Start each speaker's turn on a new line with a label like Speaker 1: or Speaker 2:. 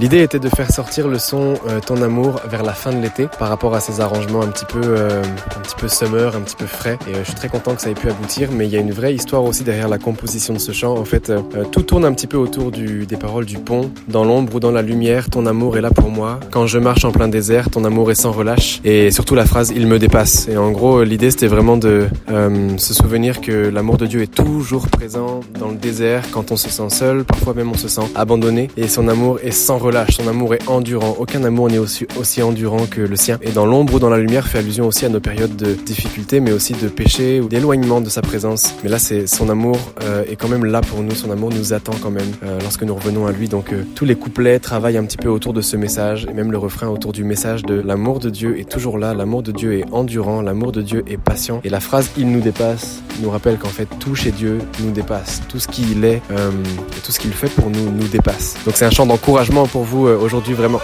Speaker 1: L'idée était de faire sortir le son euh, Ton amour vers la fin de l'été par rapport à ces arrangements un petit peu, euh, un petit peu summer, un petit peu frais. Et euh, je suis très content que ça ait pu aboutir, mais il y a une vraie histoire aussi derrière la composition de ce chant. En fait, tout tourne un petit peu autour du, des paroles du pont. Dans l'ombre ou dans la lumière, ton amour est là pour moi. Quand je marche en plein désert, ton amour est sans relâche. Et surtout la phrase Il me dépasse. Et en gros, l'idée c'était vraiment de se souvenir que l'amour de Dieu est toujours présent dans le désert quand on se sent seul, parfois même on se sent abandonné. Et son amour est sans relâche, son amour est endurant. Aucun amour n'est aussi, endurant que le sien. Et dans l'ombre ou dans la lumière fait allusion aussi à nos périodes de difficulté, mais aussi de péché ou d'éloignement de sa présence. Mais là, c'est son amour euh, est quand même là pour nous. Son amour nous attend quand même euh, lorsque nous revenons à lui. Donc euh, tous les couplets travaillent un petit peu autour de ce message et même le refrain autour du message de l'amour de Dieu est toujours là. L'amour de Dieu est endurant. L'amour de Dieu est patient. Et la phrase il nous dépasse nous rappelle qu'en fait tout chez Dieu nous dépasse. Tout ce qu'il est et tout ce qu'il fait pour nous nous dépasse. Donc c'est un chant d'encouragement pour vous aujourd'hui vraiment.